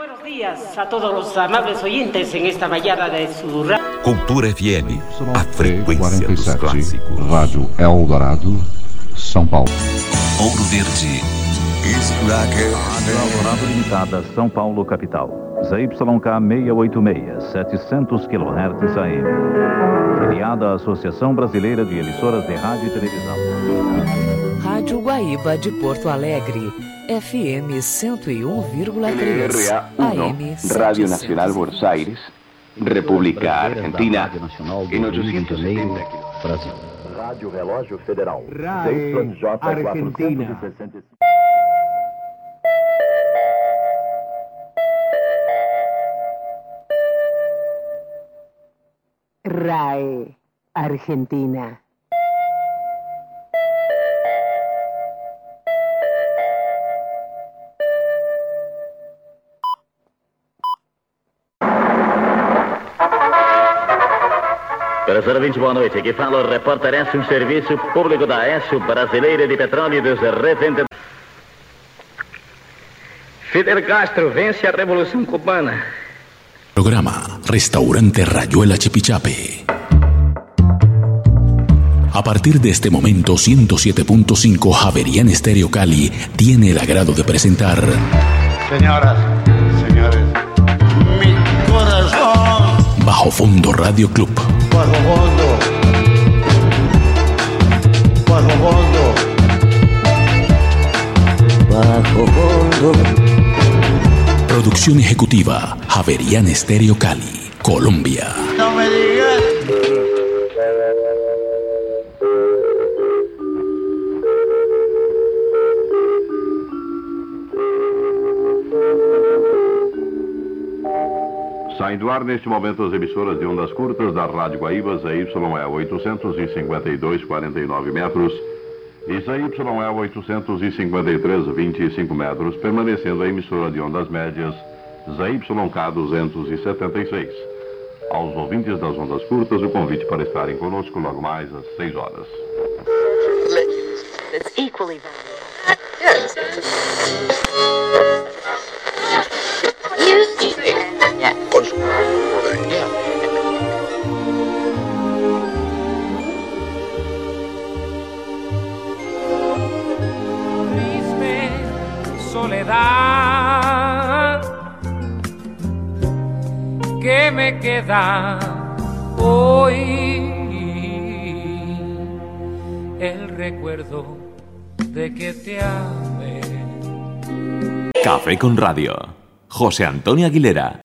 Buenos días a todos los amables oyentes en esta mañana de su ra- Cultura FM, a frequência dos 47, clássicos. Rádio Eldorado, São Paulo. Ouro Verde. Eldorado Limitada, São Paulo, capital. ZYK 686, 700 kHz AM. Filiada à Associação Brasileira de Emissoras de Rádio e Televisão. Rádio Guaíba de Porto Alegre, FM 101,3, RA1, AM Radio Nacional Buenos Aires, República Argentina, en 870 Brasil. Rádio Relógio Federal. RAE Argentina. RAE Argentina. 20, boa noite. Aqui fala o repórter S, um serviço público da S, Brasileira de Petróleo e dos Revendedores. Fidel Castro vence a Revolución Cubana. Programa Restaurante Rayuela Chipichape. A partir de este momento, 107.5 Javerian Estéreo Cali tiene el agrado de presentar Señoras, señores, mi corazón Bajo Fondo Radio Club. Bajo fondo, bajo fondo. Producción ejecutiva Javerian Estéreo Cali, Colombia. Saindo do ar neste momento as emissoras de ondas curtas da Rádio Guaíba, ZYE 852, 49 metros e ZYE 853, 25 metros, permanecendo a emissora de ondas médias ZYK 276. Aos ouvintes das ondas curtas, o convite para estarem conosco logo mais às 6 horas. It's equally valuable. Que me queda hoy el recuerdo de que te amé. Café con Radio. José Antonio Aguilera.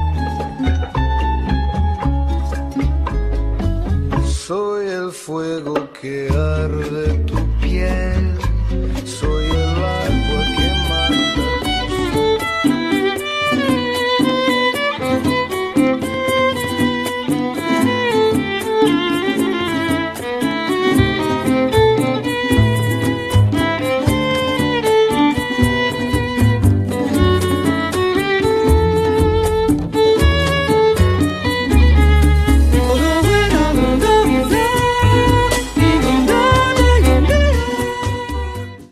Soy el fuego que arde tu piel.